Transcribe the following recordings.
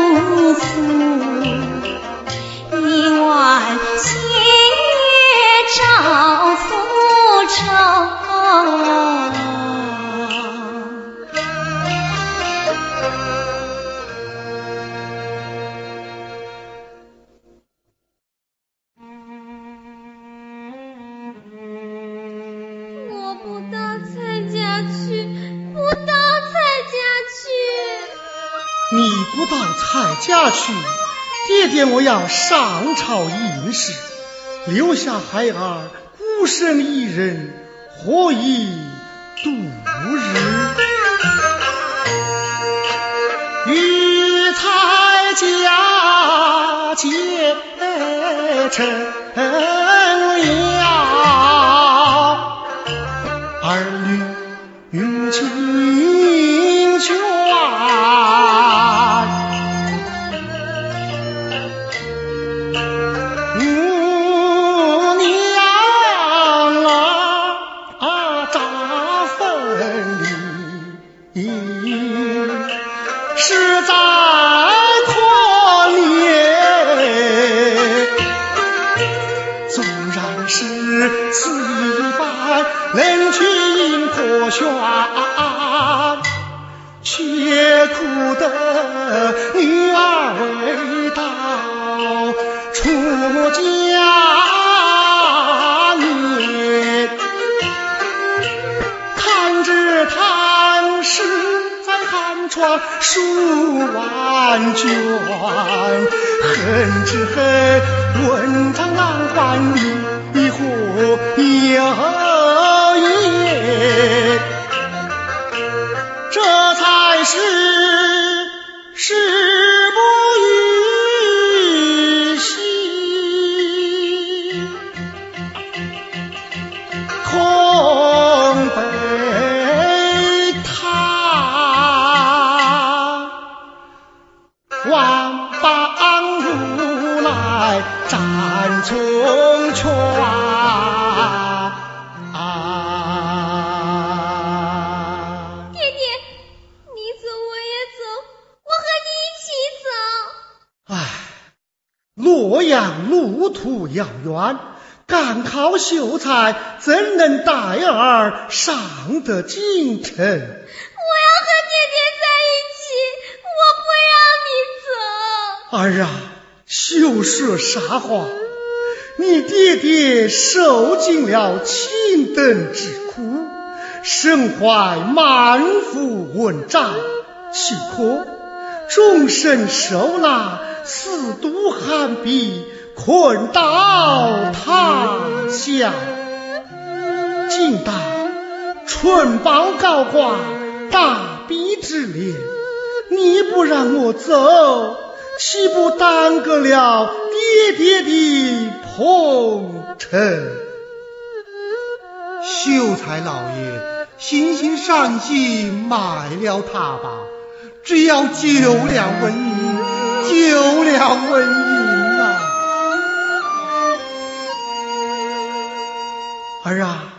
无处去，爹爹我要上朝应试，留下孩儿孤身一人，何以度日？育才佳节成。数万卷，恨只恨文章难还你何有言？这才是。远，赶考秀才怎能带儿上得京城？我要和爹爹在一起，我不让你走。儿啊，休说傻话！你爹爹受尽了青灯之苦，身怀满腹文章，岂可终身受纳，四渡寒壁，困到他乡。今当春报高挂，大比之年，你不让我走，岂不耽搁了爹爹的鹏程？秀才老爷，心心善心，卖了他吧，只要救了文英，救了文英儿啊，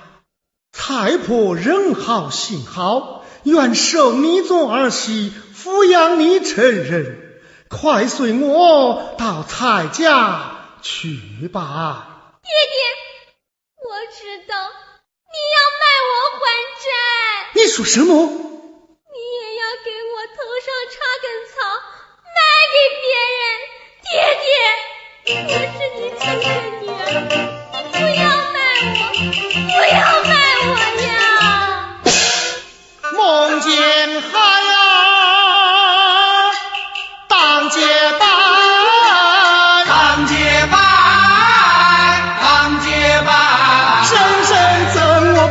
太婆人好心好，愿收你做儿媳，抚养你成人。快随我到蔡家去吧。爹爹，我知道你要卖我还债，你说什么？你也要给我头上插根草，卖给别人。爹爹，我是你亲生女儿，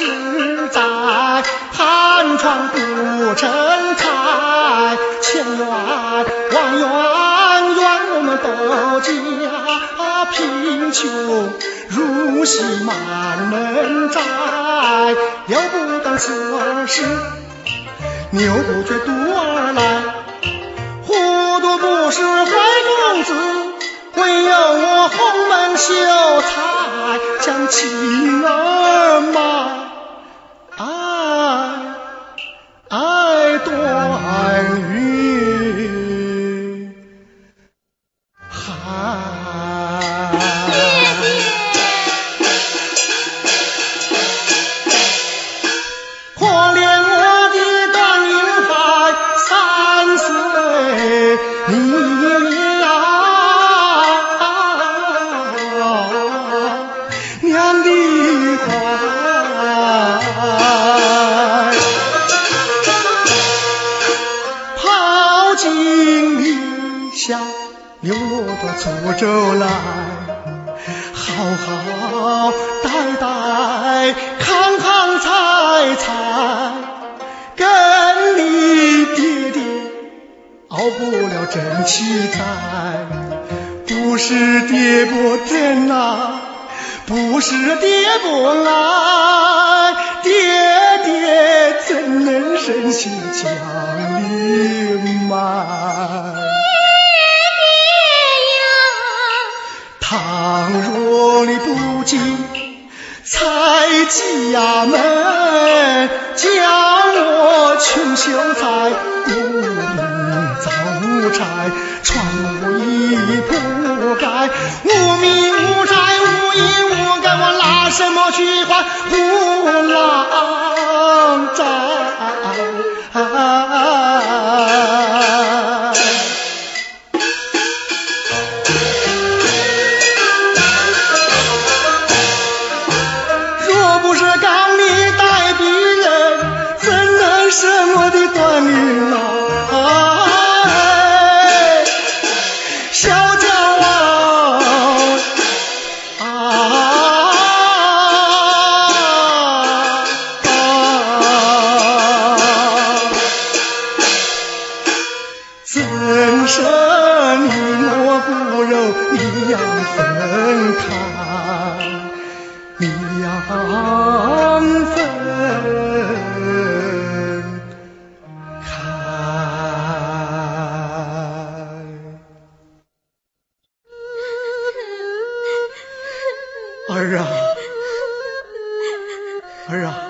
来，实在寒窗不成台，千怨万怨怨我们都家贫穷如洗满门债，了不当此事，牛不觉犊儿来。糊涂不是坏公子，唯有我鸿门秀才将妻儿卖，牛骆驼出州来。好好待待，康康彩彩，跟你爹爹熬不了真气财，不是爹不疼啊，不是爹不爱，爹爹怎能忍心将你卖？倘若你不进蔡家门，将我穷秀才无名遭差，穿无衣铺盖，无名无债无义无盖，我拿什么去还？虎狼儿啊儿啊。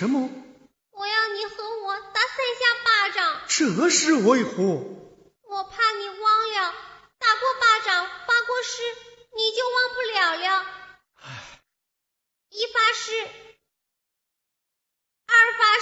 什么？我要你和我打三下巴掌。这是为何？我怕你忘了，打过巴掌发过誓，你就忘不了了。一发誓，二发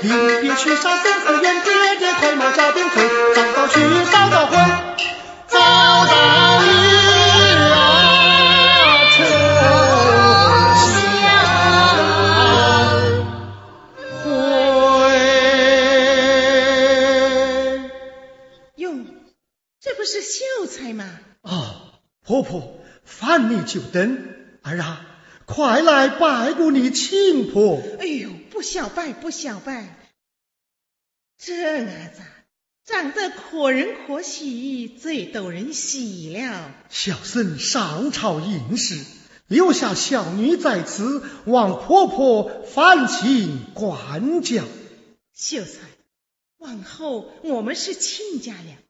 离别去杀三四远，爹爹快马加鞭催，早早去，早早回，早早一啊秋香回。哟，这不是秀才吗？啊，婆婆，烦你就等。儿啊，快来拜过你亲婆。哎呦，不小拜，不小拜。这儿子长得可人可喜，最逗人喜了。小僧上朝应试，留下小女在此，望婆婆烦请管教。秀才，往后我们是亲家了。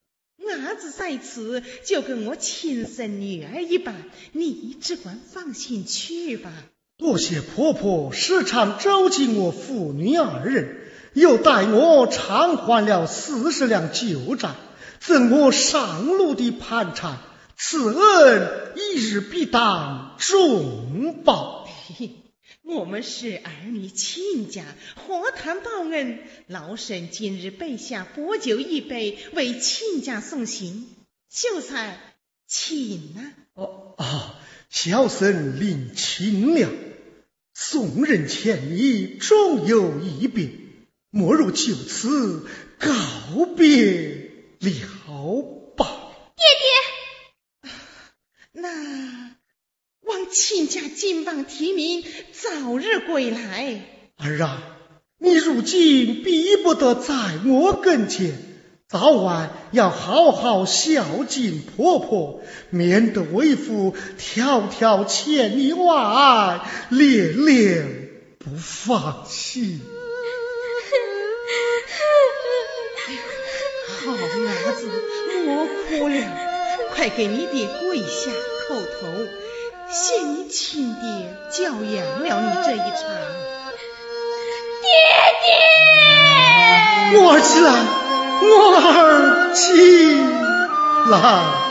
伢子在此就跟我亲生女儿一般，你只管放心去吧。多谢婆婆时常周济我父女二人，又带我偿还了四十两旧债，赠我上路的盘缠，此恩一日必当重报。我们是儿女亲家，何谈报恩？老身今日备下薄酒一杯，为亲家送行。秀才，请呐、哦啊，小生领情了。送人千里，终有一别，莫如就此告别了吧。爹爹那望亲家金榜题名，早日归来。儿啊，你如今逼不得在我跟前，早晚要好好孝敬婆婆，免得为父迢迢千里外，恋恋不放心。好伢子，莫哭了，快给你爹跪下叩头，谢你亲爹教养了你这一场。爹爹我儿起来，我儿起来。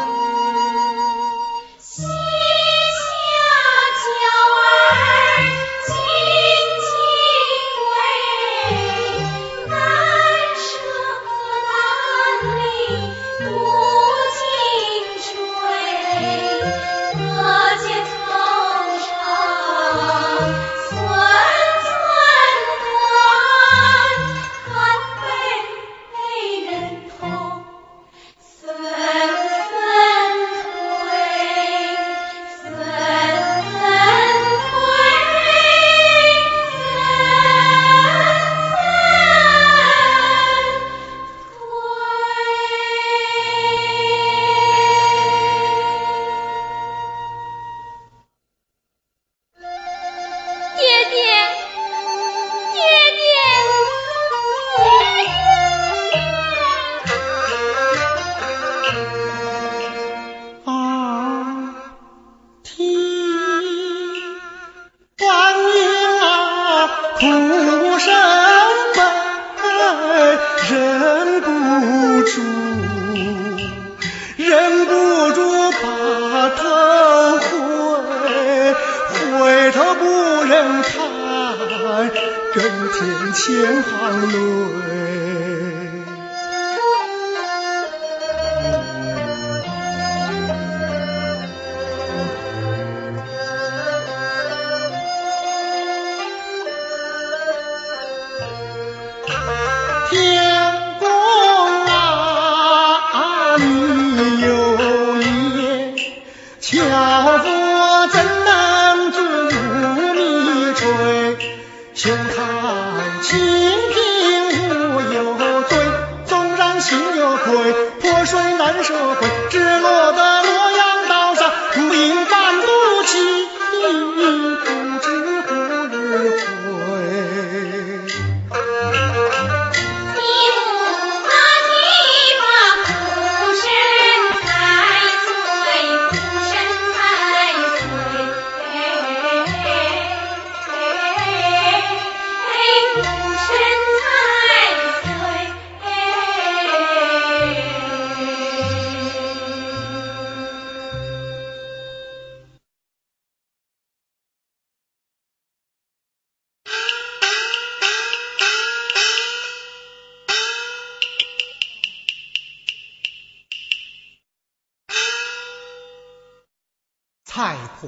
千行泪。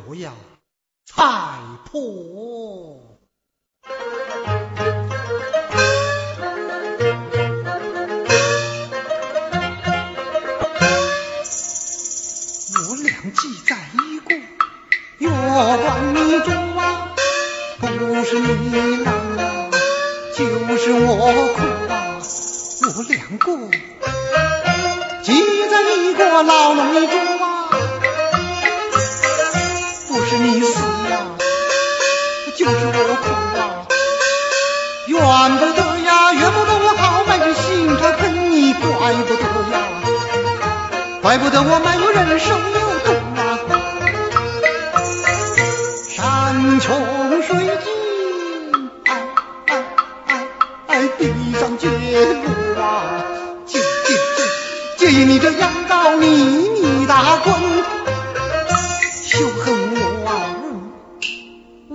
不要，菜婆！我俩记在一个月光中啊，不是你难啊，就是我苦啊，我两个记在一个牢笼里中怪不得我没有人手有动啊，山穷水尽，哎哎哎哎，地上绝路啊，借借借，借你这羊羔你你打滚。休恨我，无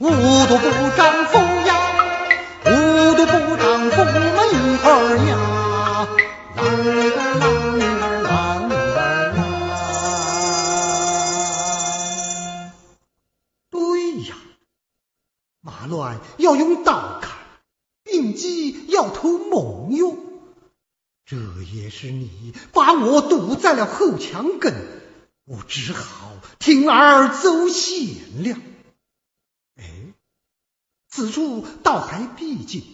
无无毒不长风够墙根。我只好铤而走险了。哎，此处倒还僻静，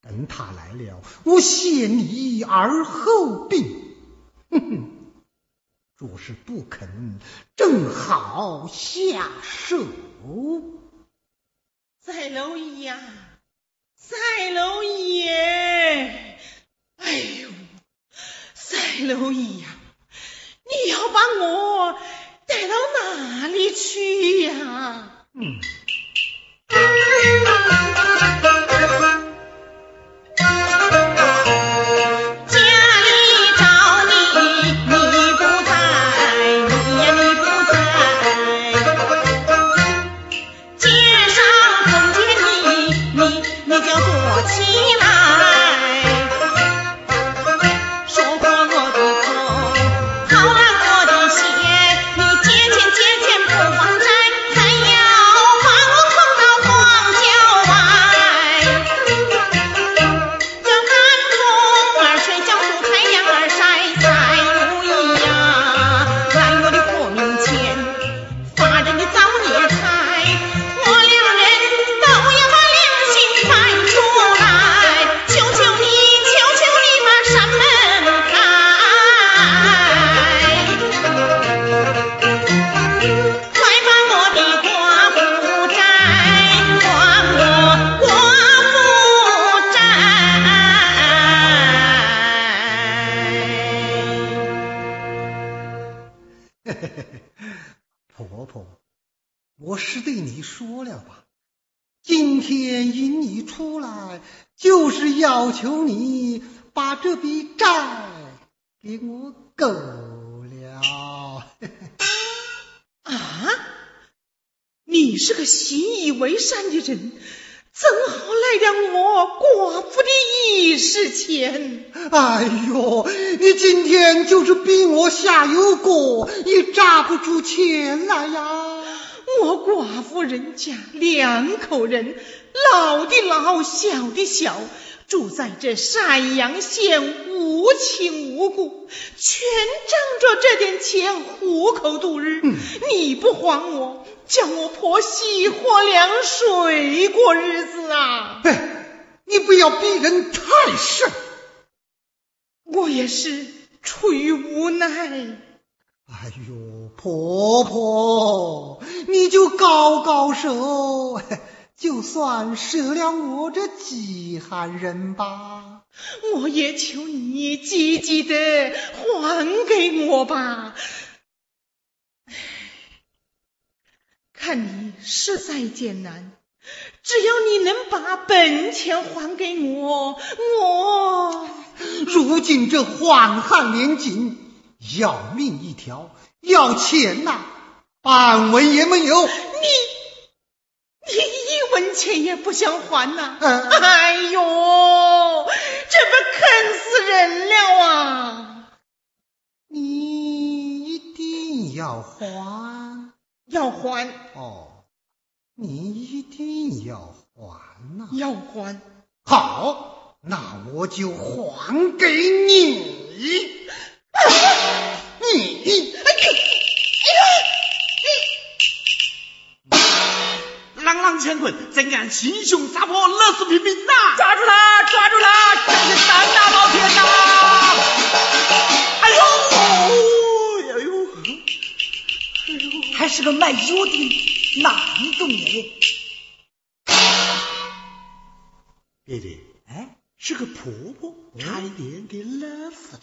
等他来了，我先你而后病。哼哼，若是不肯，正好下手。赛蝼蚁呀，赛蝼蚁！哎呦，赛蝼蚁呀，你要把我带到哪里去呀？出来，就是要求你把这笔债给我够了。啊！你是个习以为善的人，怎好来了我寡妇的一时钱？哎呦，你今天就是逼我下油锅，也榨不出钱来呀！我寡妇人家两口人，老的老，小的小，住在这山阳县，无亲无故，全仗着这点钱糊口度日。你不还我，叫我婆媳喝凉水过日子啊！哎，你不要逼人太甚。我也是出于无奈。哎呦，婆婆，你就高高手，就算舍了我这饥寒人吧。我也求你积极的还给我吧。看你实在艰难，只要你能把本钱还给我，我如今这荒旱连津。要命一条，要钱呐，半文也没有。你，你一文钱也不想还呐？嗯、哎呦，这不坑死人了啊！你一定要还，要还。哦，你一定要还呐？要还。好，那我就还给你。你，朗朗乾坤，怎敢亲兄杀婆，勒死平民呐！抓住他，抓住他，真是胆大包天呐！哎呦，哎呦，哎呦，还是个卖油的男东人。爹爹，哎，是个婆婆，差一点给勒死了。